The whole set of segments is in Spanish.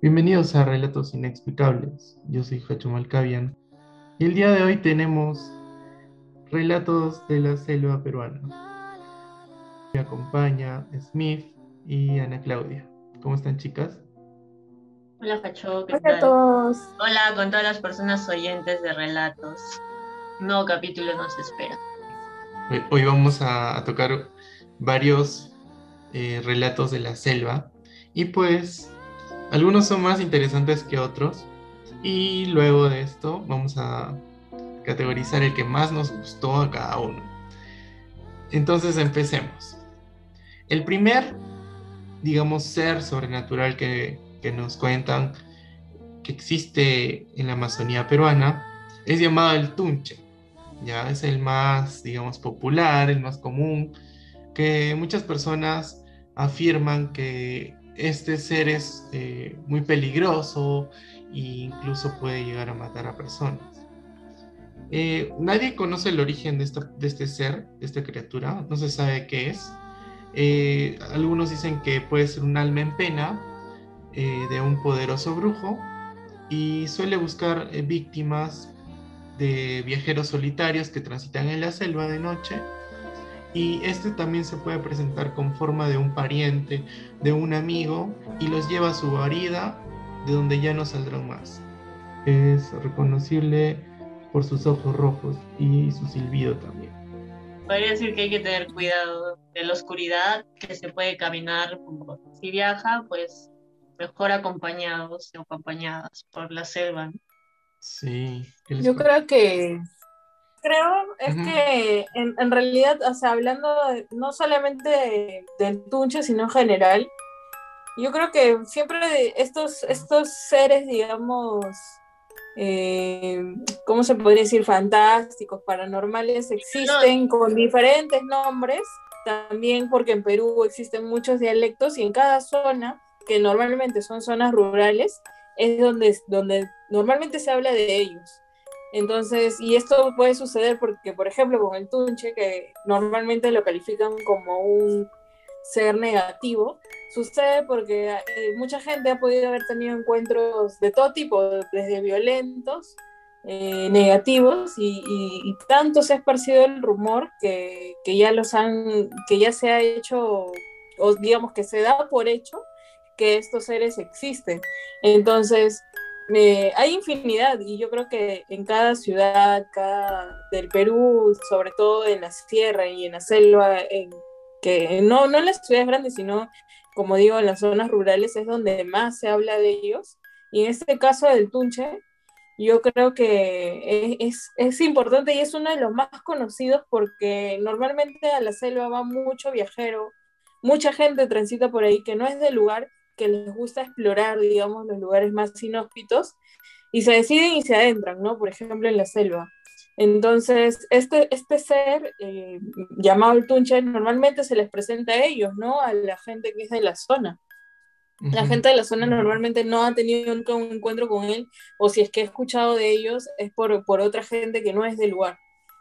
Bienvenidos a Relatos Inexplicables. Yo soy Hacho Malcavian y el día de hoy tenemos relatos de la selva peruana. Me acompaña Smith y Ana Claudia. ¿Cómo están, chicas? Hola, Hacho. ¿qué Hola tal? a todos. Hola con todas las personas oyentes de relatos. Un nuevo capítulo nos espera. Hoy, hoy vamos a, a tocar varios eh, relatos de la selva y pues algunos son más interesantes que otros y luego de esto vamos a categorizar el que más nos gustó a cada uno. Entonces empecemos. El primer, digamos, ser sobrenatural que, que nos cuentan que existe en la Amazonía peruana es llamado el tunche. Ya es el más, digamos, popular, el más común, que muchas personas afirman que este ser es eh, muy peligroso e incluso puede llegar a matar a personas. Eh, nadie conoce el origen de, este ser, de esta criatura, no se sabe qué es. Eh, algunos dicen que puede ser un alma en pena de un poderoso brujo y suele buscar víctimas de viajeros solitarios que transitan en la selva de noche y este también se puede presentar con forma de un pariente, de un amigo, y los lleva a su guarida, de donde ya no saldrán más. Es reconocible por sus ojos rojos y su silbido también. Podría decir que hay que tener cuidado de la oscuridad, que se puede caminar, si viaja, pues mejor acompañados o acompañadas por la selva. ¿no? Sí. Yo creo que creo es uh -huh. que en, en, realidad, o sea, hablando de, no solamente de, del tunche, sino en general, yo creo que siempre estos, estos seres, digamos, eh, ¿cómo se podría decir? Fantásticos, paranormales, existen con diferentes nombres, también porque en Perú existen muchos dialectos y en cada zona, que normalmente son zonas rurales, es donde, donde normalmente se habla de ellos. Entonces, y esto puede suceder porque, por ejemplo, con el tunche, que normalmente lo califican como un ser negativo, sucede porque eh, mucha gente ha podido haber tenido encuentros de todo tipo, desde violentos, eh, negativos, y, y, y, tanto se ha esparcido el rumor que, que, ya los han, que ya se ha hecho, o digamos que se da por hecho que estos seres existen. Entonces, hay infinidad y yo creo que en cada ciudad, cada del Perú, sobre todo en la sierra y en la selva, que no, no en las ciudades grandes, sino como digo, en las zonas rurales es donde más se habla de ellos. Y en este caso del Tunche, yo creo que es, es importante y es uno de los más conocidos porque normalmente a la selva va mucho viajero, mucha gente transita por ahí que no es del lugar, que les gusta explorar, digamos, los lugares más inhóspitos y se deciden y se adentran, ¿no? Por ejemplo, en la selva. Entonces, este, este ser eh, llamado el tunche normalmente se les presenta a ellos, ¿no? A la gente que es de la zona. La gente de la zona normalmente no ha tenido nunca un encuentro con él, o si es que he escuchado de ellos, es por, por otra gente que no es del lugar.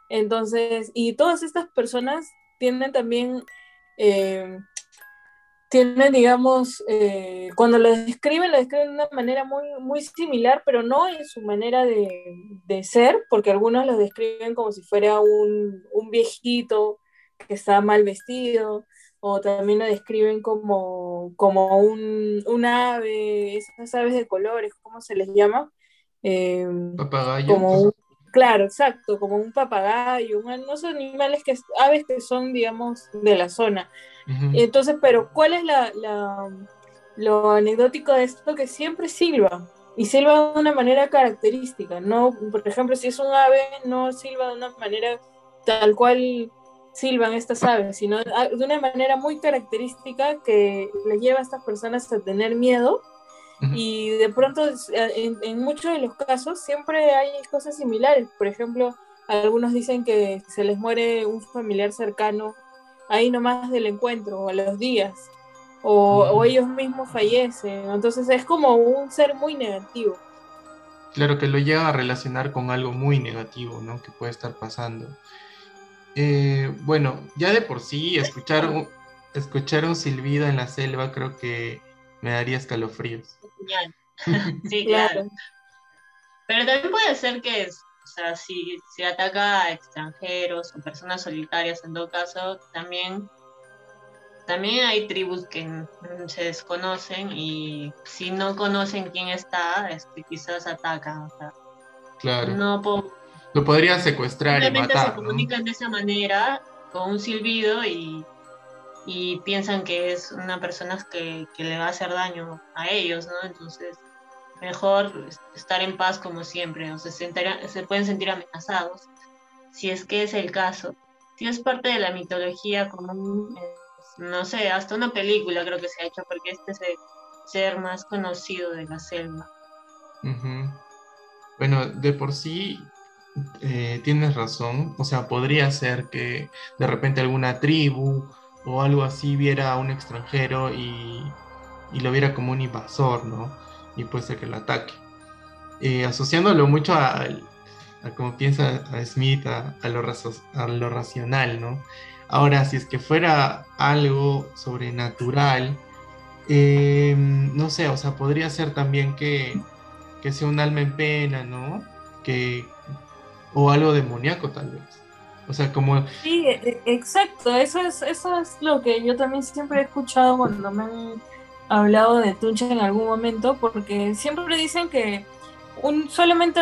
Entonces, y todas estas personas tienen también eh, tienen, digamos, eh, cuando lo describen, lo describen de una manera muy, muy similar, pero no en su manera de, de ser, porque algunos lo describen como si fuera un, un, viejito que está mal vestido, o también lo describen como, como un, un ave, esas aves de colores, ¿cómo se les llama? Eh, Papagayo. Como un, claro, exacto, como un papagayo, un, no son animales que, aves que son, digamos, de la zona. Entonces, pero ¿cuál es la, la, lo anecdótico de esto? Que siempre silba, y silba de una manera característica, ¿no? Por ejemplo, si es un ave, no silba de una manera tal cual silban estas aves, sino de una manera muy característica que les lleva a estas personas a tener miedo y de pronto en, en, muchos de los casos siempre hay cosas similares, por ejemplo, algunos dicen que se les muere un familiar cercano ahí nomás del encuentro, o a los días, o, o ellos mismos fallecen, entonces es como un ser muy negativo. Claro, que lo llega a relacionar con algo muy negativo, ¿no? Que puede estar pasando. Eh, bueno, ya de por sí, escuchar un, escuchar un silbido en la selva creo que me daría escalofríos. sí, claro. Pero también puede ser que, o sea, si, si ataca a extranjeros o personas solitarias, en todo caso, también, también hay tribus que se desconocen y si no conocen quién está, este, quizás atacan. claro. No Lo podría secuestrar y matar. se comunican de esa manera, con un silbido y y piensan que es una persona que, que, le va a hacer daño a ellos, ¿no? Entonces, mejor estar en paz como siempre, o se, se pueden sentir amenazados, si es que es el caso. Si es parte de la mitología común, no sé, hasta una película creo que se ha hecho, porque este es el ser más conocido de la selva. Bueno, de por sí eh, tienes razón, o sea, podría ser que de repente alguna tribu o algo así viera a un extranjero y, y lo viera como un invasor, ¿no? Y puede ser que lo ataque. Asociándolo mucho a, a, como piensa a Smith, a, lo a, lo racional, ¿no? Ahora, si es que fuera algo sobrenatural, em, no sé, o sea, podría ser también que, que sea un alma en pena, ¿no? Que, o algo demoníaco tal vez. O sea, como... Sí, e, exacto, eso es, eso es lo que yo también siempre he escuchado cuando me hablado de Tuncha en algún momento, porque siempre dicen que un, solamente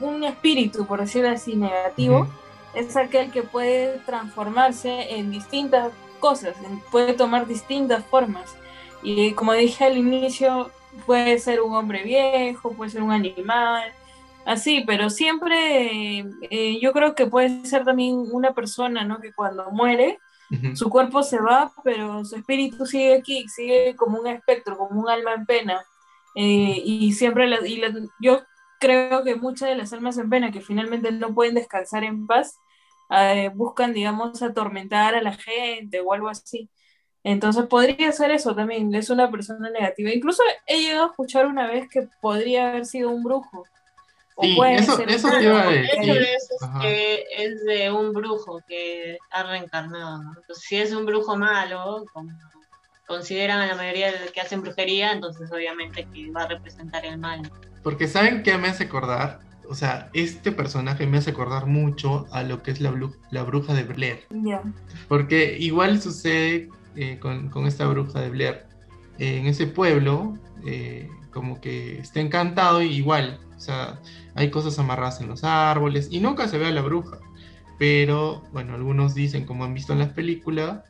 un espíritu, por decirlo así, negativo, es aquel que puede transformarse en distintas cosas, puede tomar distintas formas. Y como dije al inicio, puede ser un hombre viejo, puede ser un animal, así, pero siempre eh, yo creo que puede ser también una persona, ¿no? Que cuando muere, su cuerpo se va, pero su espíritu sigue aquí, sigue como un espectro, como un alma en pena. Eh, y siempre, y yo creo que muchas de las almas en pena que finalmente no pueden descansar en paz, eh, buscan, digamos, atormentar a la gente o algo así. Entonces podría ser eso también, es una persona negativa. Incluso he llegado a escuchar una vez que podría haber sido un brujo eso, eso te iba a decir. es que es de un brujo que ha reencarnado. Entonces, si es un brujo malo, como consideran a la mayoría de que hacen brujería, entonces obviamente que va a representar el mal. Porque ¿saben qué me hace acordar? O sea, este personaje me hace acordar mucho a lo que es la, la bruja de Blair. Porque igual sucede eh, con, con, esta bruja de Blair. Eh, en ese pueblo, eh, como que está encantado y igual, sea, hay cosas amarradas en los árboles y nunca se ve a la bruja. Pero bueno, algunos dicen, como han visto en las películas,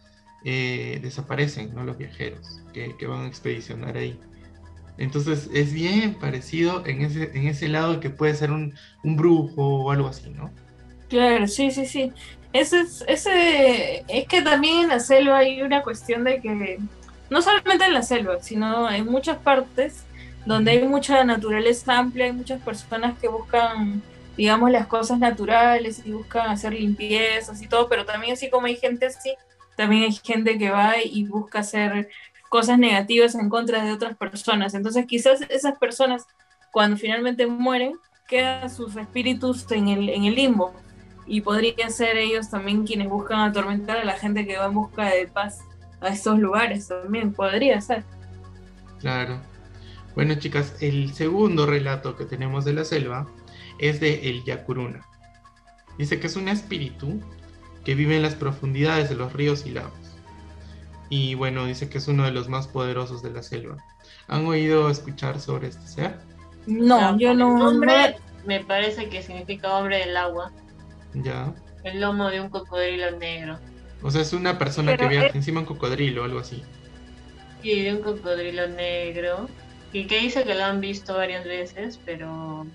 eh, desaparecen ¿no? los viajeros que, van a expedicionar ahí. Entonces es bien parecido en ese, en ese lado que puede ser un, brujo o algo así, ¿no? Claro, sí, sí, sí. Ese es, ese, es que también en la selva hay una cuestión de que, no solamente en la selva, sino en muchas partes, donde hay mucha naturaleza amplia, hay muchas personas que buscan, digamos, las cosas naturales y buscan hacer limpiezas y todo, pero también así como hay gente así, también hay gente que va y busca hacer cosas negativas en contra de otras personas. Entonces quizás esas personas, cuando finalmente mueren, quedan sus espíritus en el, en el limbo. Y podrían ser ellos también quienes buscan atormentar a la gente que va en busca de paz a estos lugares también, podría ser. Claro. Bueno, chicas, el segundo relato que tenemos de la selva es de el Yakuruna. Dice que es un espíritu que vive en las profundidades de los ríos y lagos. Y bueno, dice que es uno de los más poderosos de la selva. ¿Han oído escuchar sobre este ser? No, yo no. Nombre me parece que significa hombre del agua. Ya. El lomo de un cocodrilo negro. O sea, es una persona que viaja encima de un cocodrilo o algo así. Sí, de un cocodrilo negro y que dice que lo han visto varias veces, pero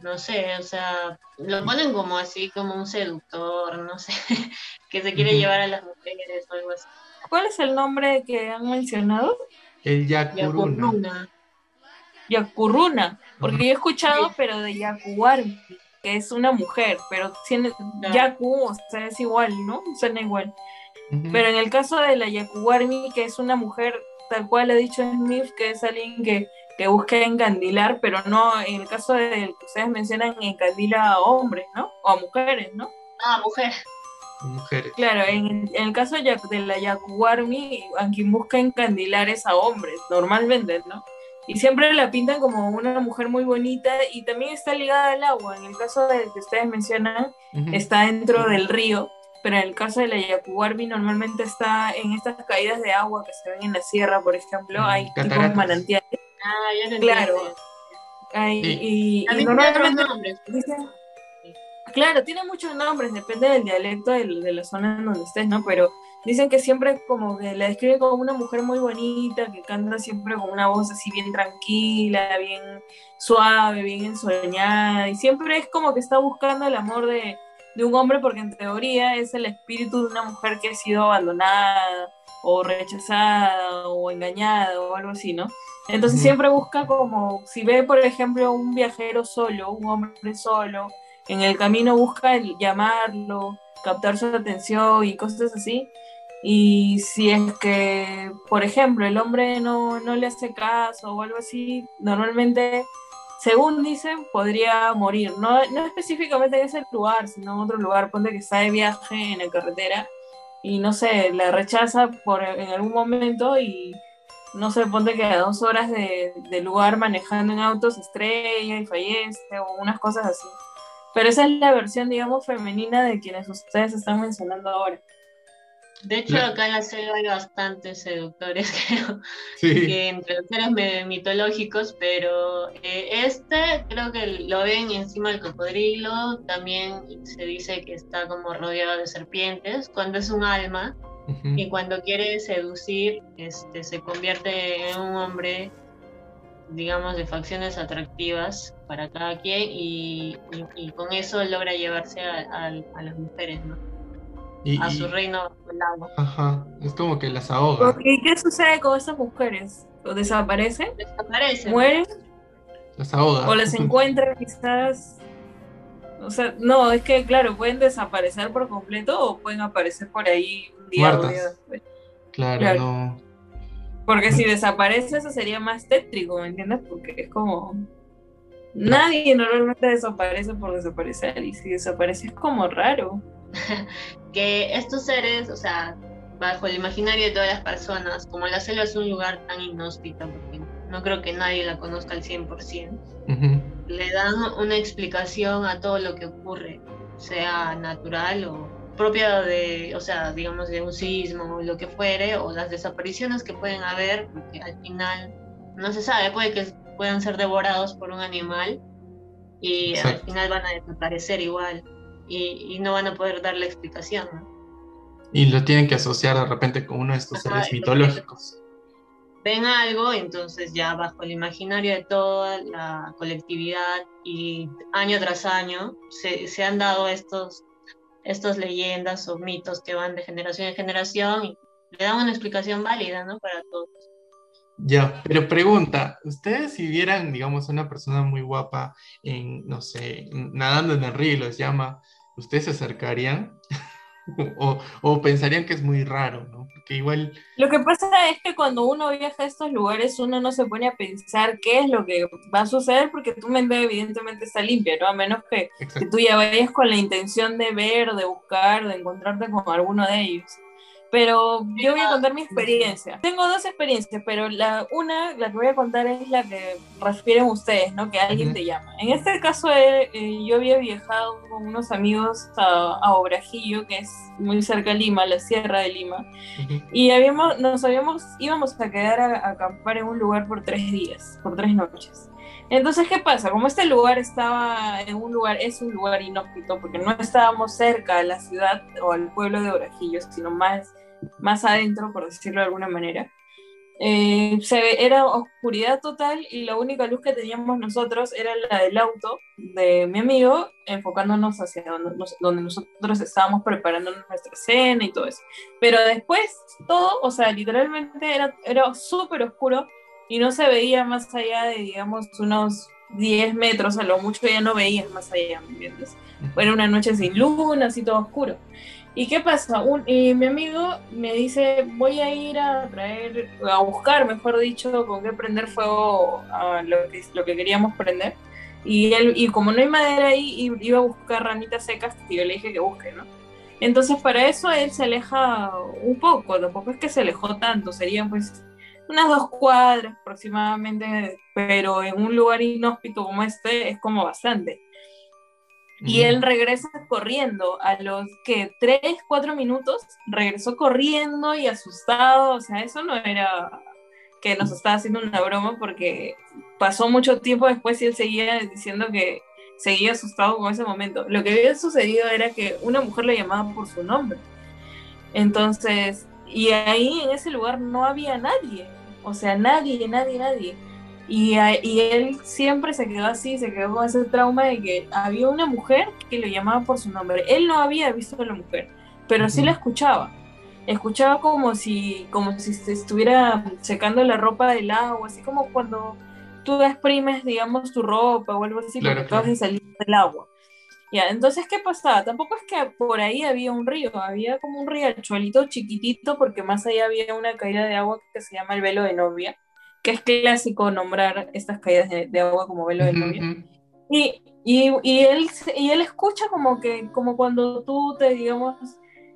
no sé, o sea, lo ponen como así, como un seductor, no sé, que se quiere llevar a las mujeres o algo así. ¿Cuál es el nombre que han mencionado? El Yakuruna. Yakuruna, porque yo he escuchado, pero de Yakuwarmi, que es una mujer, pero tiene Yaku, o sea, es igual, ¿no? Suena igual. Pero en el caso de la Yakuwarmi, que es una mujer tal cual ha dicho Smith, que es alguien que, que busca encandilar, pero no, en el caso de que ustedes mencionan, encandila a hombres, ¿no? O a mujeres, ¿no? Ah, mujeres. Mujeres. Claro, en, el caso de la Yakuwarmi, a quien busca encandilar es a hombres, normalmente, ¿no? y siempre la pintan como una mujer muy bonita y también está ligada al agua. En el caso del que ustedes mencionan, está dentro del río, pero en el caso de la Yacuarbi normalmente está en estas caídas de agua que se ven en la sierra, por ejemplo, mm, hay tipos manantiales. Ah, ya Claro. y, normalmente claro, tiene muchos nombres, depende del dialecto de, de la zona en donde estés, ¿no? Pero Dicen que siempre como que la describe como una mujer muy bonita, que canta siempre con una voz así bien tranquila, bien suave, bien ensoñada, y siempre es como que está buscando el amor de, un hombre porque en teoría es el espíritu de una mujer que ha sido abandonada o rechazada o engañada o algo así, ¿no? Entonces siempre busca como, si ve por ejemplo un viajero solo, un hombre solo, en el camino busca el llamarlo, captar su atención y cosas así. Y si es que, por ejemplo, el hombre no, no le hace caso o algo así, normalmente, según dicen, podría morir. No, no específicamente en ese lugar, sino en otro lugar. Ponte que está de viaje en la carretera y no sé, la rechaza por, en algún momento y no sé, ponte que a dos horas de, de lugar manejando en autos estrella y fallece o unas cosas así. Pero esa es la versión, digamos, femenina de quienes ustedes están mencionando ahora. De hecho, acá en la selva hay bastantes seductores, creo, que entre los seres mitológicos, pero eh, este creo que lo ven encima del cocodrilo, también se dice que está como rodeado de serpientes, cuando es un alma, y cuando quiere seducir, este, se convierte en un hombre, digamos, de facciones atractivas para cada quien, y, con eso logra llevarse a las mujeres, ¿no? A su reino lago. Ajá, es como que las ahoga. ¿Y qué sucede con esas mujeres? ¿O desaparecen? Desaparecen. ¿Mueren? Las ahoga. ¿O las encuentran quizás? O sea, no, es que claro, pueden desaparecer por completo o pueden aparecer por ahí un día o día después. Claro, no. Porque si desaparece eso sería más tétrico, ¿me entiendes? Porque es como... Nadie normalmente desaparece por desaparecer y si desaparece es como raro. que estos seres, o sea, bajo el imaginario de todas las personas, como la selva es un lugar tan inhóspito, porque no creo que nadie la conozca al 100%, le dan una explicación a todo lo que ocurre, sea natural o propia de, o sea, digamos, de un sismo o lo que fuere, o las desapariciones que pueden haber, porque al final no se sabe, puede que puedan ser devorados por un animal y al final van a desaparecer igual y, no van a poder dar la explicación. Y lo tienen que asociar de repente con uno de estos seres mitológicos. Ven algo, entonces ya bajo el imaginario de toda la colectividad y año tras año se, se han dado estos, estos leyendas o mitos que van de generación en generación y le dan una explicación válida ¿no? para todos. Ya, pero pregunta, ¿ustedes si vieran, digamos, una persona muy guapa en, no sé, nadando en el río y los llama, ¿ustedes se acercarían? o, pensarían que es muy raro, ¿no? Porque igual... Lo que pasa es que cuando uno viaja a estos lugares, uno no se pone a pensar qué es lo que va a suceder, porque tu mente evidentemente está limpia, ¿no? A menos que, que tú ya vayas con la intención de ver, de buscar, de encontrarte con alguno de ellos. Pero yo voy a contar mi experiencia. Tengo dos experiencias, pero la una, la que voy a contar es la que refieren ustedes, ¿no? Que alguien te llama. En este caso, eh, yo había viajado con unos amigos a, a, Obrajillo, que es muy cerca de Lima, la Sierra de Lima, y habíamos, nos habíamos, íbamos a quedar a acampar en un lugar por tres días, por tres noches. Entonces, ¿qué pasa? Como este lugar estaba en un lugar, es un lugar inhóspito, porque no estábamos cerca de la ciudad o al pueblo de Orajillo, sino más, más adentro, por decirlo de alguna manera. Eh, se era oscuridad total y la única luz que teníamos nosotros era la del auto de mi amigo, enfocándonos hacia donde, donde nosotros estábamos preparando nuestra cena y todo eso. Pero después, todo, o sea, literalmente era, era súper oscuro y no se veía más allá de, digamos, unos 10 metros, a lo mucho ya no veías más allá, ¿me entiendes? Era una noche sin luna, así todo oscuro. ¿Y qué pasa? Un, y mi amigo me dice, voy a ir a traer, a buscar, mejor dicho, con qué prender fuego a lo que, lo que queríamos prender. Y, él, y como no hay madera ahí, iba a buscar ramitas secas y yo le dije que busque, ¿no? Entonces para eso él se aleja un poco, tampoco es que se alejó tanto, serían pues unas dos cuadras aproximadamente, pero en un lugar inhóspito como este es como bastante. Y él regresa corriendo a los que tres, cuatro minutos, regresó corriendo y asustado, o sea, eso no era que nos estaba haciendo una broma porque pasó mucho tiempo después y él seguía diciendo que seguía asustado con ese momento. Lo que había sucedido era que una mujer le llamaba por su nombre. Entonces, y ahí en ese lugar no había nadie, o sea, nadie, nadie, nadie. Y, y, él siempre se quedó así, se quedó con ese trauma de que había una mujer que lo llamaba por su nombre. Él no había visto a la mujer, pero sí la escuchaba. Escuchaba como si, como si se estuviera secando la ropa del agua, así como cuando tú exprimes, digamos, tu ropa o algo así, claro, porque acabas de salir del agua. Ya, entonces, ¿qué pasaba? Tampoco es que por ahí había un río, había como un riachuelito chiquitito, porque más allá había una caída de agua que se llama el velo de novia, que es clásico nombrar estas caídas de, agua como velo de novia. y, y, y, él, y él escucha como que, como cuando tú te, digamos,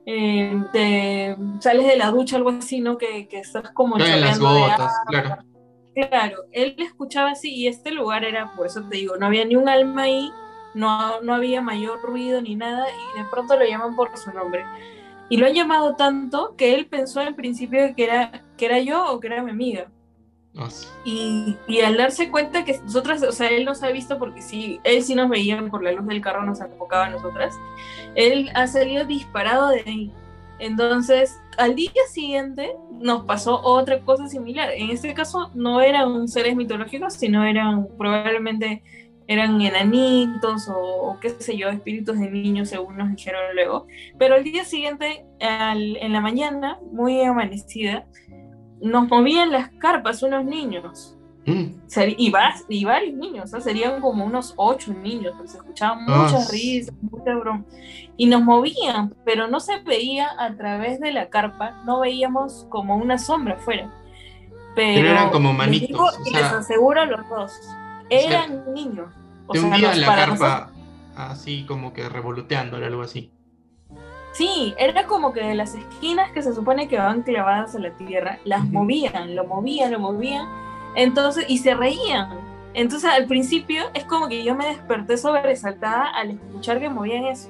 eh, te sales de la ducha, algo así, ¿no? Que, que estás como... en las gotas, claro. Claro, él escuchaba así y este lugar era, por eso te digo, no había ni un alma ahí no, no había mayor ruido ni nada y de pronto lo llaman por su nombre. Y lo han llamado tanto que él pensó al principio que era, que era yo o que era mi amiga. Ah, y, y, al darse cuenta que nosotras, o sea, él nos ha visto porque sí, él sí nos veía por la luz del carro, nos enfocaba a nosotras, él ha salido disparado de ahí. Entonces, al día siguiente nos pasó otra cosa similar. En este caso no eran seres mitológicos, sino eran probablemente eran enanitos o, qué sé yo, espíritus de niños, según nos dijeron luego. Pero el día siguiente, en la mañana, muy amanecida, nos movían las carpas unos niños. Mm. Y, y, varios niños, serían como unos ocho niños, pero se escuchaban ah, muchas risas, mucha broma. Y nos movían, pero no se veía a través de la carpa, no veíamos como una sombra afuera. Pero, eran como manitos. y les aseguro a los dos eran niños. O te sea, la carpa así como que revoloteando, algo así. Sí, era como que de las esquinas que se supone que van clavadas a la tierra, las movían, lo movían, lo movían, entonces, y se reían. Entonces al principio es como que yo me desperté sobresaltada al escuchar que movían eso.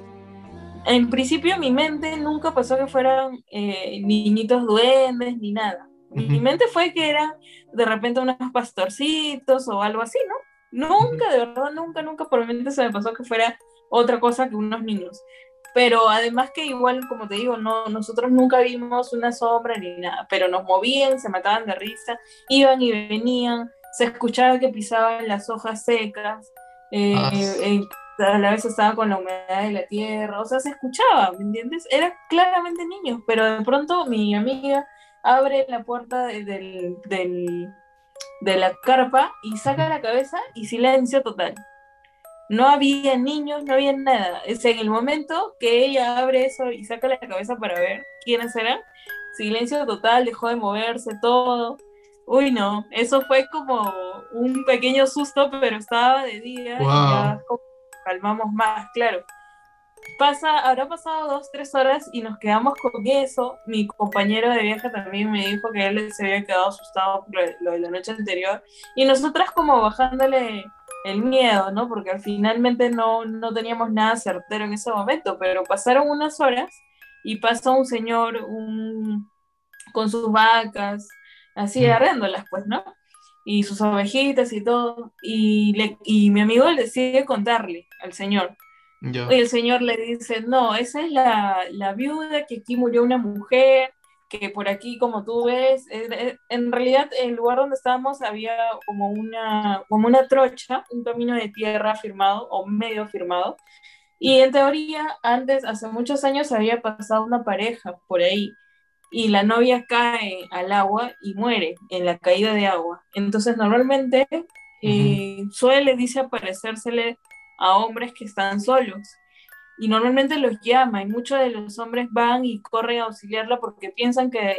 En principio mi mente nunca pasó que fueran eh, niñitos duendes ni nada. Mi mente fue que eran de repente unos pastorcitos o algo así, ¿no? Nunca, de verdad, nunca, nunca por mi mente se me pasó que fuera otra cosa que unos niños. Pero además que igual, como te digo, no, nosotros nunca vimos una sombra ni nada, pero nos movían, se mataban de risa, iban y venían, se escuchaba que pisaban las hojas secas, eh, ah, a la vez estaba con la humedad de la tierra, o sea, se escuchaba, ¿me entiendes? Eran claramente niños, pero de pronto mi amiga abre la puerta del, de la carpa y saca la cabeza y silencio total. No había niños, no había nada. Es en el momento que ella abre eso y saca la cabeza para ver quiénes eran, silencio total, dejó de moverse todo. Uy, no, eso fue como un pequeño susto, pero estaba de día y ya calmamos más, claro pasa, habrá pasado dos, tres horas y nos quedamos con eso. Mi compañero de viaje también me dijo que él se había quedado asustado por lo de la noche anterior. Y nosotras como bajándole el miedo, ¿no? Porque finalmente no, no teníamos nada certero en ese momento, pero pasaron unas horas y pasó un señor un, con sus vacas, así agarrándolas, pues, ¿no? Y sus ovejitas y todo. Y, le, y mi amigo le decide contarle al señor y el señor le dice, no, esa es la, la, viuda, que aquí murió una mujer, que por aquí, como tú ves, en realidad el lugar donde estábamos había como una, como una trocha, un camino de tierra firmado o medio firmado. Y en teoría, antes, hace muchos años, había pasado una pareja por ahí y la novia cae al agua y muere en la caída de agua. Entonces, normalmente eh, suele, dice, aparecérsele a hombres que están solos. Y normalmente los llama y muchos de los hombres van y corren a auxiliarla porque piensan que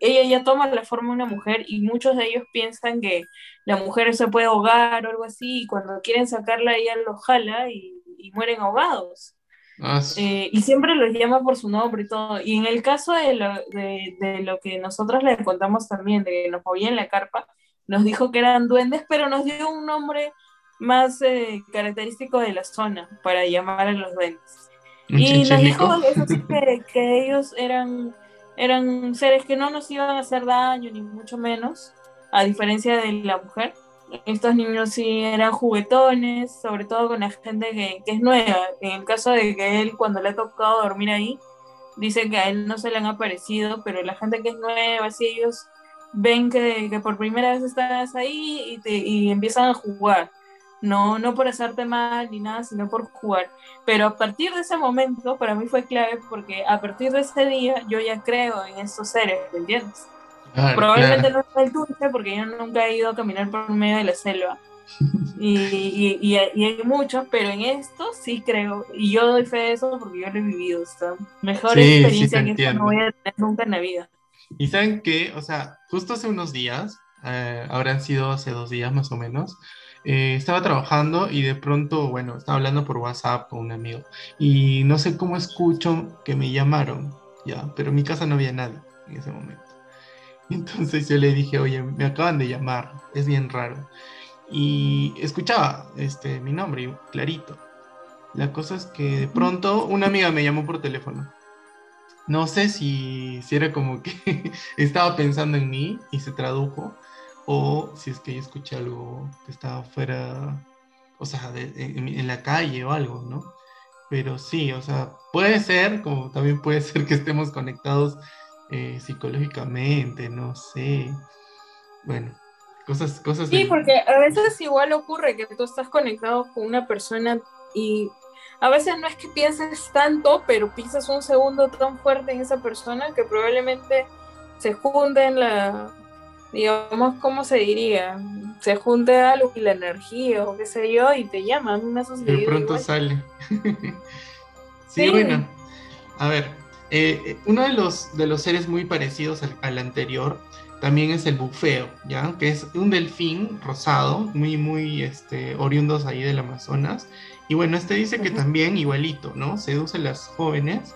ella ya toma la forma de una mujer y muchos de ellos piensan que la mujer se puede ahogar o algo así y cuando quieren sacarla ella los jala y, mueren ahogados. Ah, eh, y siempre los llama por su nombre y todo. Y en el caso de lo, de, de lo que nosotros le contamos también, de que nos movía en la carpa, nos dijo que eran duendes, pero nos dio un nombre más eh, característico de la zona para llamar a los duendes. Y nos dijo eso que, que, ellos eran, eran seres que no nos iban a hacer daño, ni mucho menos, a diferencia de la mujer. Estos niños sí eran juguetones, sobre todo con la gente que, que es nueva. En el caso de que él, cuando le ha tocado dormir ahí, dice que a él no se le han aparecido, pero la gente que es nueva, sí, ellos ven que, que por primera vez estás ahí y, te, y empiezan a jugar. No, no por hacerte mal ni nada, sino por jugar. Pero a partir de ese momento, para mí fue clave porque a partir de ese día yo ya creo en estos seres, ¿me entiendes? Probablemente no es el dulce porque yo nunca he ido a caminar por medio de la selva. Y, y, y, hay muchos, pero en esto sí creo. Y yo doy fe de eso porque yo lo he vivido. O mejor experiencia que esto no voy a tener nunca en la vida. Y saben que, o sea, justo hace unos días, eh, habrán sido hace dos días más o menos, eh, estaba trabajando y de pronto, bueno, estaba hablando por WhatsApp con un amigo y no sé cómo escucho que me llamaron, ya, pero en mi casa no había nadie en ese momento. Entonces yo le dije, oye, me acaban de llamar, es bien raro. Y escuchaba este, mi nombre clarito. La cosa es que de pronto una amiga me llamó por teléfono no sé si, si era como que estaba pensando en mí y se tradujo, o si es que yo escuché algo que estaba fuera, o sea, en, la calle o algo, ¿no? Pero sí, o sea, puede ser, como también puede ser que estemos conectados eh, psicológicamente, no sé. Bueno, cosas, cosas. Sí, porque a veces igual ocurre que tú estás conectado con una persona y a veces no es que pienses tanto, pero piensas un segundo tan fuerte en esa persona que probablemente se junte en la, digamos, ¿cómo se diría? Se junte algo y la energía o qué sé yo y te llama. A mí me ha sucedido. De pronto sale. sí, bueno. A ver, eh, eh, uno de los, de los seres muy parecidos al, al, anterior también es el bufeo, ¿ya? Que es un delfín rosado, muy, muy este, oriundos ahí del Amazonas y bueno, este dice que también igualito, ¿no? Seduce a las jóvenes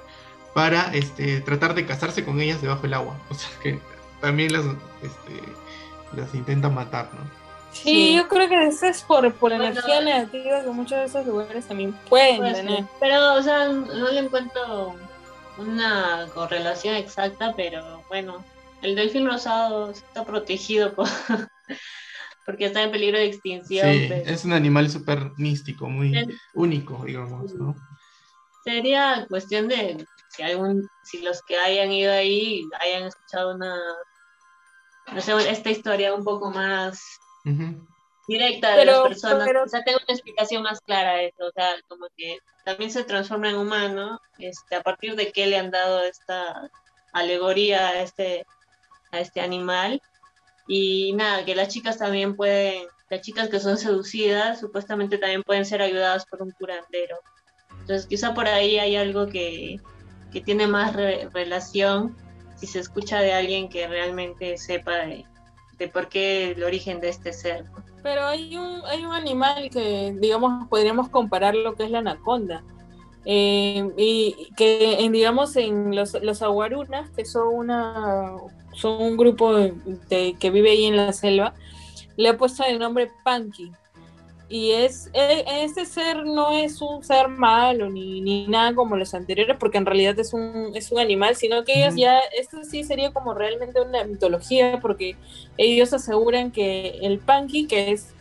para este, tratar de casarse con ellas debajo del agua. O sea que también las, este, las intenta matar, ¿no? Sí, yo creo que eso es por, por la energía negativa que muchos de esos lugares también pueden tener. Pero, o sea, no le encuentro una correlación exacta, pero bueno, el delfín rosado está protegido por, porque está en peligro de extinción. Sí, es un animal súper místico, muy único, digamos, ¿no? Sería cuestión de si algún, si los que hayan ido ahí hayan escuchado una, no sé, esta historia un poco más directa de las personas, o sea, tengo una explicación más clara de esto, o sea, como que también se transforma en humano, este, a partir de qué le han dado esta alegoría a este, a este animal, y nada, que las chicas también pueden, las chicas que son seducidas, supuestamente también pueden ser ayudadas por un curandero. Entonces, quizá por ahí hay algo que, que tiene más relación si se escucha de alguien que realmente sepa de, por qué el origen de este ser. Pero hay un, hay un animal que, digamos, podríamos comparar lo que es la anaconda. Eh, y que, digamos, en los, los aguarunas, que son una, son un grupo de, que vive ahí en la selva, le ha puesto el nombre Punky. Y es, e, este ser no es un ser malo ni, ni, nada como los anteriores, porque en realidad es un, es un animal, sino que ellos ya, esto sí sería como realmente una mitología, porque ellos aseguran que el Punky, que es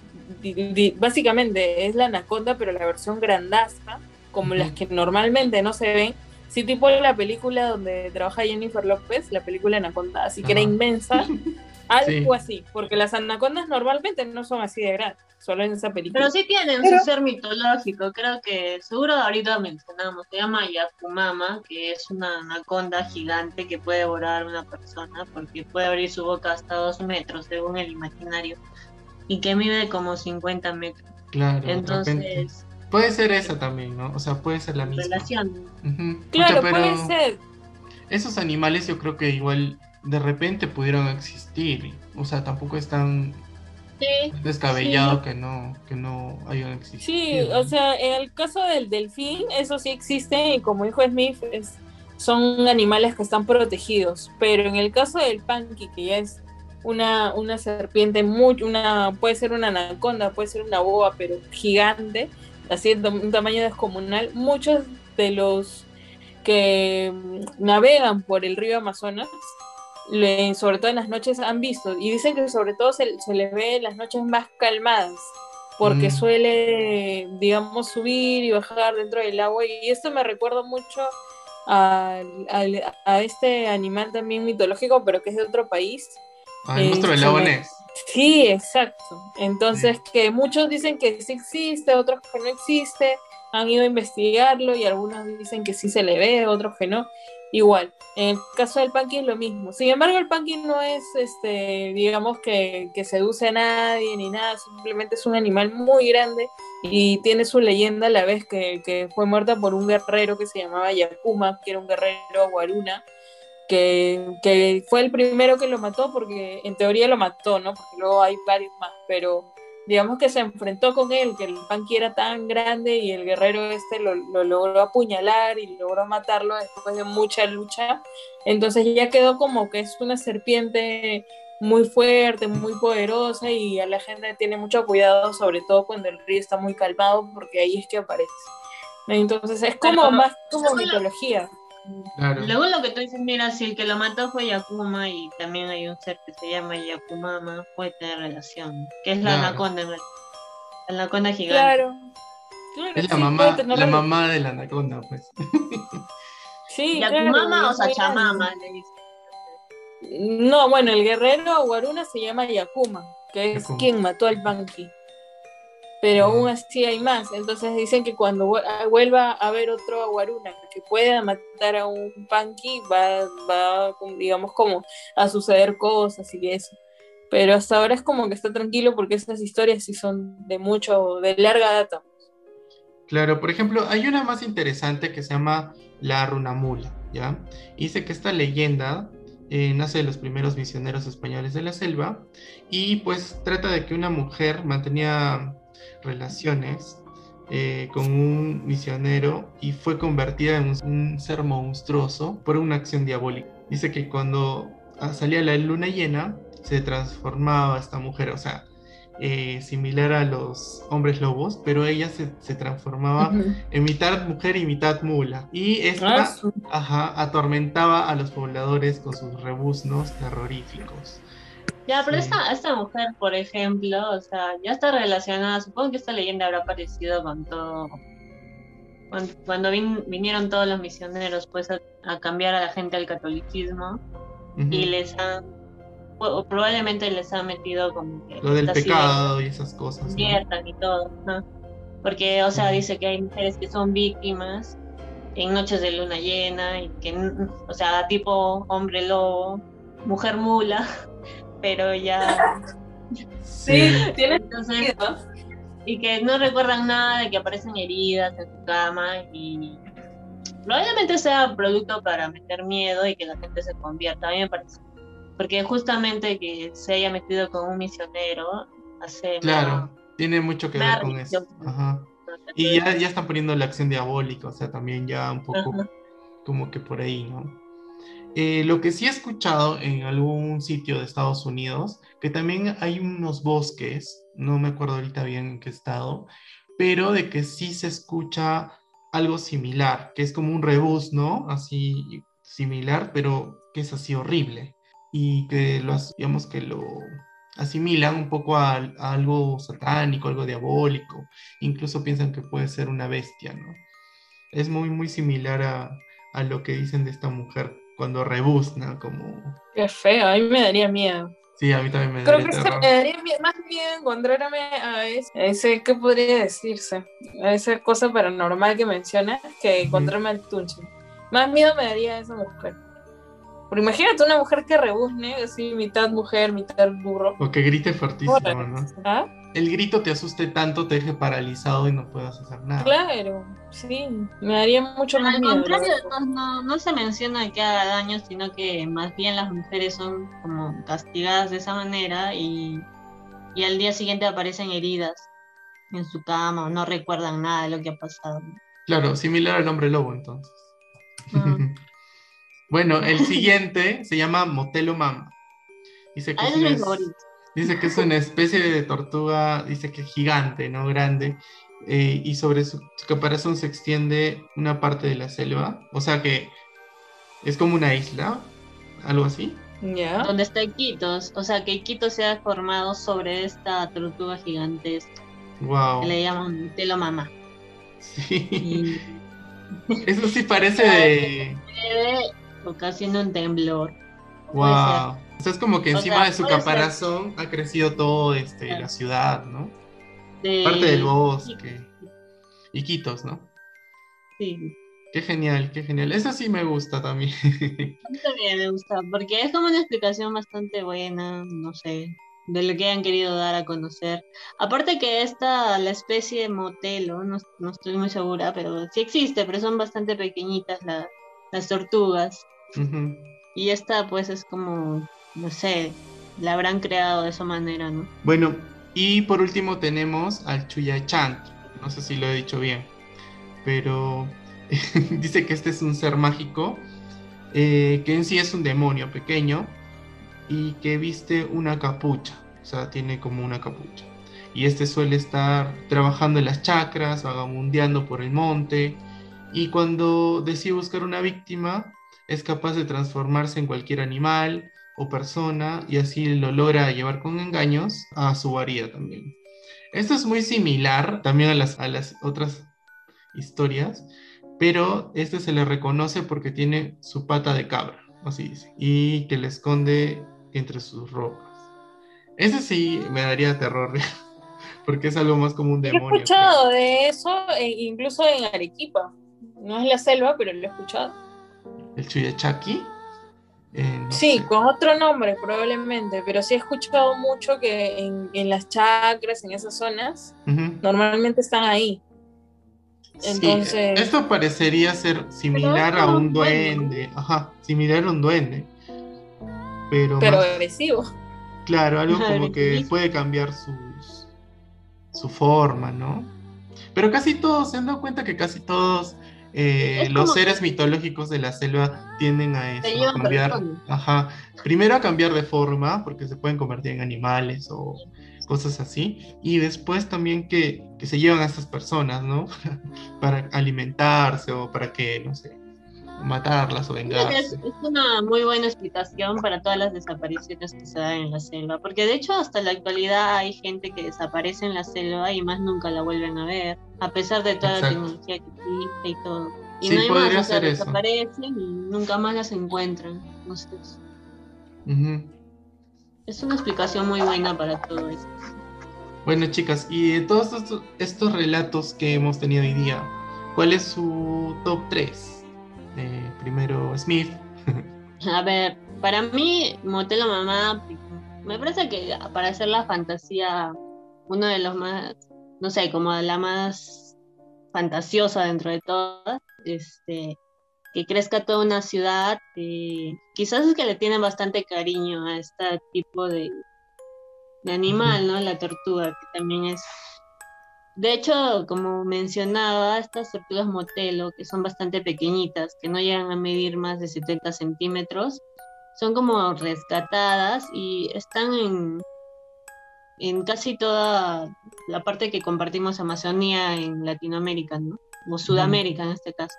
básicamente es la anaconda, pero la versión grandaza, como las que normalmente no se ven, Sí, tipo la película donde trabaja Jennifer López, la película Anaconda, así que era inmensa. Algo así, porque las anacondas normalmente no son así de grandes, solo en esa película. Pero sí tienen su ser mitológico, creo que seguro ahorita mencionamos, se llama Yakumama, que es una anaconda gigante que puede devorar a una persona porque puede abrir su boca hasta dos metros, según el imaginario, y que mide como 50 metros. Claro, entonces Puede ser esa también, ¿no? O sea, puede ser la misma. Relación. Claro, puede ser. Esos animales yo creo que igual de repente pudieron existir. O sea, tampoco están descabellado que no que no hayan existido. Sí, o sea, en el caso del delfín, eso sí existe y como dijo Smith, son animales que están protegidos, pero en el caso del panqui, que ya es una, una serpiente muy, una, puede ser una anaconda, puede ser una boa, pero gigante, así de un tamaño descomunal, muchos de los que navegan por el río Amazonas sobre todo en las noches han visto, y dicen que sobre todo se, se les ve en las noches más calmadas, porque mm. suele, digamos, subir y bajar dentro del agua, y esto me recuerda mucho a, a, este animal también mitológico, pero que es de otro país. Ah, el monstruo del lago Sí, exacto. Entonces, que muchos dicen que sí existe, otros que no existe, han ido a investigarlo y algunos dicen que sí se le ve, otros que no igual. En el caso del Punky es lo mismo. Sin embargo, el Punky no es, este, digamos, que, que, seduce a nadie ni nada, simplemente es un animal muy grande y tiene su leyenda a la vez que, que fue muerta por un guerrero que se llamaba Yakuma, que era un guerrero guaruna. Que, que fue el primero que lo mató porque en teoría lo mató, ¿no? Porque luego hay varios más, pero digamos que se enfrentó con él, que el Panqui era tan grande y el guerrero este lo, logró apuñalar y logró matarlo después de mucha lucha. Entonces ya quedó como que es una serpiente muy fuerte, muy poderosa y a la gente tiene mucho cuidado, sobre todo cuando el río está muy calmado, porque ahí es que aparece. Entonces es como más como mitología. Luego lo que tú dices, mira, si el que lo mató fue Yakuma y también hay un ser que se llama Yakumama, puede tener relación, que es la anaconda, la anaconda gigante. Claro. es la mamá, la mamá de la anaconda, pues. Sí, Yakumama o Sachamama, le dice. No, bueno, el guerrero Guaruna se llama Yakuma, que es quien mató al Banqui pero aún así hay más. Entonces dicen que cuando ah, vuelva a haber otro aguaruna que pueda matar a un punky, va, va, digamos, como a suceder cosas y eso. Pero hasta ahora es como que está tranquilo porque esas historias sí son de mucho, de larga data. Claro, por ejemplo, hay una más interesante que se llama la runamula, ¿ya? dice que esta leyenda eh, nace de los primeros misioneros españoles de la selva y pues trata de que una mujer mantenía relaciones eh, con un misionero y fue convertida en un, ser monstruoso por una acción diabólica. Dice que cuando ah, salía la luna llena, se transformaba esta mujer, o sea, eh, similar a los hombres lobos, pero ella se, transformaba en mitad mujer y mitad mula. Y esta ah, atormentaba a los pobladores con sus rebuznos terroríficos. Ya, pero esta, esta mujer, por ejemplo, o sea, ya está relacionada, supongo que esta leyenda habrá aparecido con todo, cuando, vinieron todos los misioneros pues a, cambiar a la gente al catolicismo y les han, o probablemente les han metido como que... Lo del pecado y esas cosas. y todo, Porque, o sea, dice que hay mujeres que son víctimas en noches de luna llena y que, o sea, tipo hombre lobo, mujer mula pero ya. sí, tiene Y que no recuerdan nada de que aparecen heridas en su cama y probablemente sea producto para meter miedo y que la gente se convierta. A mí me parece. Porque justamente que se haya metido con un misionero hace. Claro, tiene mucho que ver con eso. Y ya, ya están poniendo la acción diabólica, o sea, también ya un poco como que por ahí, ¿no? Eh, lo que sí he escuchado en algún sitio de Estados Unidos, que también hay unos bosques, no me acuerdo ahorita bien en qué estado, pero de que sí se escucha algo similar, que es como un rebus, ¿no? Así similar, pero que es así horrible. Y que lo, digamos que lo asimilan un poco a, algo satánico, algo diabólico. Incluso piensan que puede ser una bestia, ¿no? Es muy, muy similar a, a lo que dicen de esta mujer cuando rebuzna, como... Qué feo, a mí me daría miedo. Sí, a mí también me daría Creo que me daría más miedo encontrarme a ese, ¿qué podría decirse? A esa cosa paranormal que mencionas que encontrarme al Tunche. Más miedo me daría a esa mujer. Porque imagínate una mujer que rebuzne, así mitad mujer, mitad burro. O que grite fuertísimo, ¿no? ¿Ah? el grito te asuste tanto, te deje paralizado y no puedas hacer nada. Claro, sí, me daría mucho más miedo. Al contrario, no, se menciona que haga daño, sino que más bien las mujeres son como castigadas de esa manera y, y al día siguiente aparecen heridas en su cama o no recuerdan nada de lo que ha pasado. Claro, similar al hombre lobo entonces. Ah. bueno, el siguiente se llama Motelo Mama. Dice que, ah, es, dice que es una especie de tortuga, dice que gigante, ¿no? Grande. Eh, y sobre su, caparazón se extiende una parte de la selva. O sea que es como una isla, algo así. Ya. Donde está Iquitos. O sea que Iquitos se ha formado sobre esta tortuga gigantesca. Wow. Que le llaman Telo Mama. Sí. Eso sí parece de. Haciendo un temblor. Wow. O sea, es como que encima de su caparazón ha crecido todo este, la ciudad, ¿no? Parte del bosque. Iquitos, ¿no? Sí. Qué genial, qué genial. Eso sí me gusta también. A mí también me gusta, porque es como una explicación bastante buena, no sé de lo que han querido dar a conocer. Aparte que esta, la especie de motelo, no, estoy muy segura, pero sí existe, pero son bastante pequeñitas las tortugas. Y esta pues es como, no sé, la habrán creado de esa manera, ¿no? Bueno, y por último tenemos al Chuyachan, no sé si lo he dicho bien, pero dice que este es un ser mágico, eh, que en sí es un demonio pequeño, y que viste una capucha, o sea, tiene como una capucha. Y este suele estar trabajando en las chacras, vagabundeando por el monte, y cuando decide buscar una víctima, es capaz de transformarse en cualquier animal o persona y así lo logra llevar con engaños a su guarida también. Esto es muy similar también a las, a las otras historias, pero este se le reconoce porque tiene su pata de cabra, así dice, y que le esconde entre sus rocas. Ese sí me daría terror, porque es algo más como un demonio. He escuchado de eso, e incluso en Arequipa. No es la selva, pero lo he escuchado. ¿El Chuyachaki? Eh, sí, con otro nombre probablemente, pero sí he escuchado mucho que en, las chacras, en esas zonas, normalmente están ahí. Entonces... esto parecería ser similar a un duende, ajá, similar a un duende pero, agresivo. Claro, algo como que puede cambiar sus, su forma, ¿no? Pero casi todos, se han dado cuenta que casi todos eh, los seres mitológicos de la selva tienden a eso, a cambiar, ajá, primero a cambiar de forma, porque se pueden convertir en animales o cosas así, y después también que, que se llevan a estas personas, ¿no? para alimentarse o para que, no sé, matarlas o vengarse. Es, una muy buena explicación para todas las desapariciones que se dan en la selva, porque de hecho hasta la actualidad hay gente que desaparece en la selva y más nunca la vuelven a ver, a pesar de toda la tecnología que existe y todo. Y no hay más, o desaparecen y nunca más las encuentran. No sé. Es una explicación muy buena para todo esto. Bueno, chicas, y de todos estos, estos relatos que hemos tenido hoy día, ¿cuál es su top 3? Primero Smith. A ver, para mí, Motelo Mamá, me parece que para hacer la fantasía, uno de los más, no sé, como la más fantasiosa dentro de todas, este, que crezca toda una ciudad, quizás es que le tienen bastante cariño a este tipo de, de animal, ¿no? La tortuga, que también es de hecho, como mencionaba, estas tortugas motelo, que son bastante pequeñitas, que no llegan a medir más de 70 centímetros, son como rescatadas y están en, en casi toda la parte que compartimos Amazonía en Latinoamérica, ¿no? O Sudamérica en este caso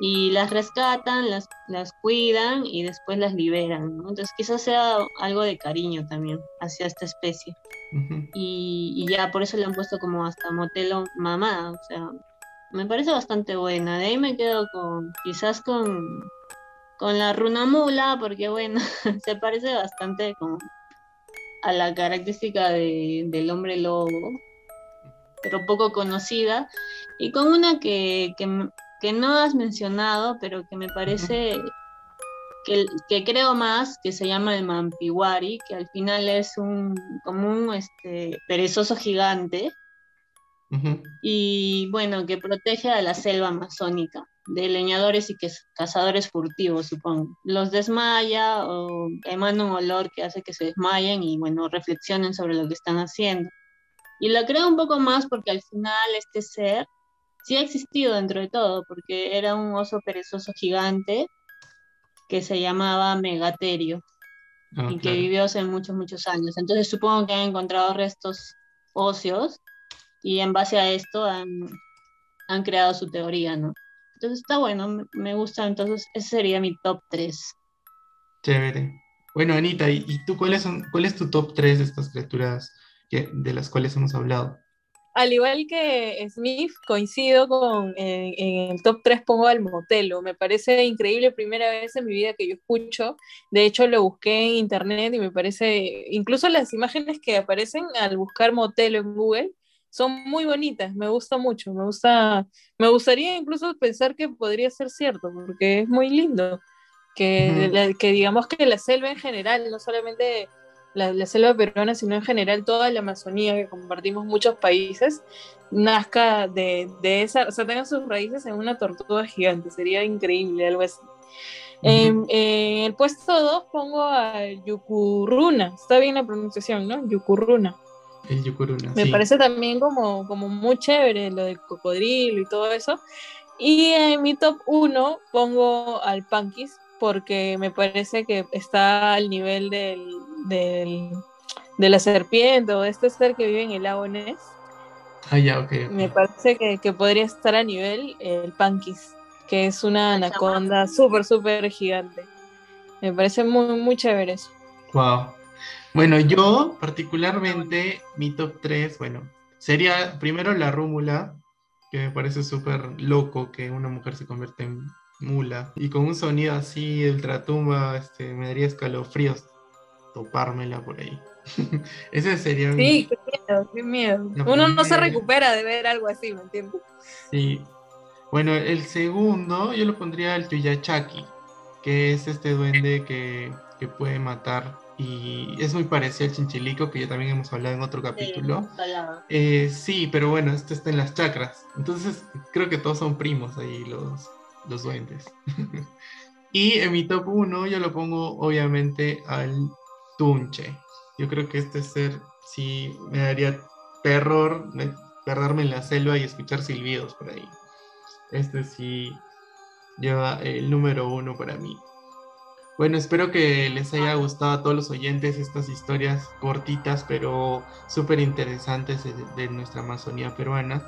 y las rescatan, las, las cuidan y después las liberan, ¿no? Entonces quizás sea algo de cariño también hacia esta especie. y, ya por eso le han puesto como hasta motelo mamá, o sea, me parece bastante buena. De ahí me quedo con, quizás con, con la runa mula, porque bueno, se parece bastante como a la característica de, del hombre lobo, pero poco conocida, y con una que, que que no has mencionado, pero que me parece que, que, creo más, que se llama el Mampiwari, que al final es un como un este, perezoso gigante. Y bueno, que protege a la selva amazónica. de leñadores y que cazadores furtivos, supongo. Los desmaya o emana un olor que hace que se desmayen y, bueno, reflexionen sobre lo que están haciendo. Y la creo un poco más porque al final este ser sí ha existido dentro de todo, porque era un oso perezoso gigante que se llamaba Megaterio ah, y que vivió hace muchos, muchos años. Entonces supongo que han encontrado restos óseos y en base a esto han, han creado su teoría, ¿no? Entonces está bueno, me, gusta, entonces ese sería mi top 3. Chévere. Bueno, Anita, ¿y, tú cuáles son, cuál es tu top 3 de estas criaturas que, de las cuales hemos hablado? Al igual que Smith, coincido con, en, el top 3 pongo al Motelo. Me parece increíble, primera vez en mi vida que yo escucho. De hecho, lo busqué en internet y me parece, incluso las imágenes que aparecen al buscar Motelo en Google son muy bonitas, me gusta mucho, me gusta, me gustaría incluso pensar que podría ser cierto, porque es muy lindo. Que, que digamos que la selva en general, no solamente la, selva peruana, sino en general toda la Amazonía que compartimos muchos países, nazca de, de, esa, o sea, tenga sus raíces en una tortuga gigante, sería increíble, algo así. en, el puesto 2 pongo al Yucuruna, está bien la pronunciación, ¿no? Yucuruna. El Yucuruna. Me parece también como, como muy chévere lo del cocodrilo y todo eso. Y en mi top 1 pongo al Pankis, porque me parece que está al nivel del, del, de la serpiente o de este ser que vive en el lago Ness. Ah, ya, ok. Me parece que, que, podría estar a nivel el Pankis, que es una anaconda súper, súper gigante. Me parece muy, muy chévere eso. Wow. Bueno, yo particularmente, mi top 3, bueno, sería primero la rúmula, que me parece súper loco que una mujer se convierta en mula. Y con un sonido así ultratumba, este, me daría escalofríos topármela por ahí. Ese sería Sí, qué miedo, qué miedo. Uno no se recupera de ver algo así, ¿me entiendes? Sí. Bueno, el segundo yo lo pondría al Tuyachaki, que es este duende que, que puede matar y es muy parecido al chinchilico que ya también hemos hablado en otro capítulo. Eh, sí, pero bueno, esto está en las chakras. Entonces creo que todos son primos ahí los, los duendes. y en mi top 1 yo lo pongo obviamente al Tunche. Yo creo que este ser sí me daría terror perderme en la selva y escuchar silbidos por ahí. Este sí lleva el número uno para mí. Bueno, espero que les haya gustado a todos los oyentes estas historias cortitas pero súper interesantes de, nuestra Amazonía peruana.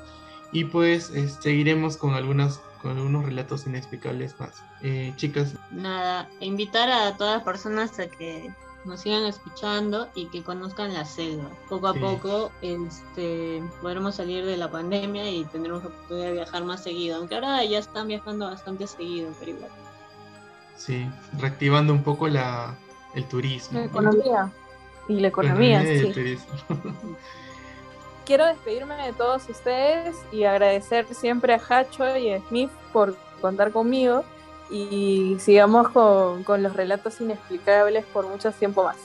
Y pues seguiremos con algunas con unos relatos inexplicables más. Eh, chicas. Nada, invitar a todas las personas a que nos sigan escuchando y que conozcan la selva. Poco a poco este, podremos salir de la pandemia y tendremos la oportunidad de viajar más seguido, aunque ahora ya están viajando bastante seguido, pero igual. Sí, reactivando un poco la, el turismo. La economía. Y la economía, sí. Quiero despedirme de todos ustedes y agradecer siempre a Hacho y a Smith por contar conmigo y sigamos con, con los relatos inexplicables por mucho tiempo más.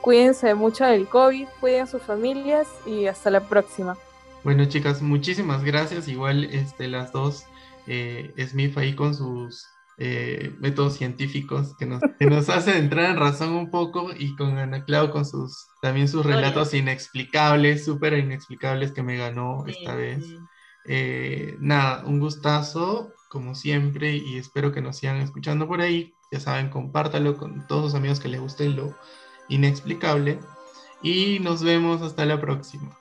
Cuídense mucho del COVID, cuiden sus familias y hasta la próxima. Bueno chicas, muchísimas gracias. Igual este, las dos, eh, Smith ahí con sus eh, métodos científicos que nos, que nos hacen entrar en razón un poco y con Ana Clau con sus también sus relatos inexplicables, súper inexplicables que me ganó esta vez. Eh, nada, un gustazo como siempre y espero que nos sigan escuchando por ahí. Ya saben, compártalo con todos los amigos que les guste lo inexplicable y nos vemos hasta la próxima.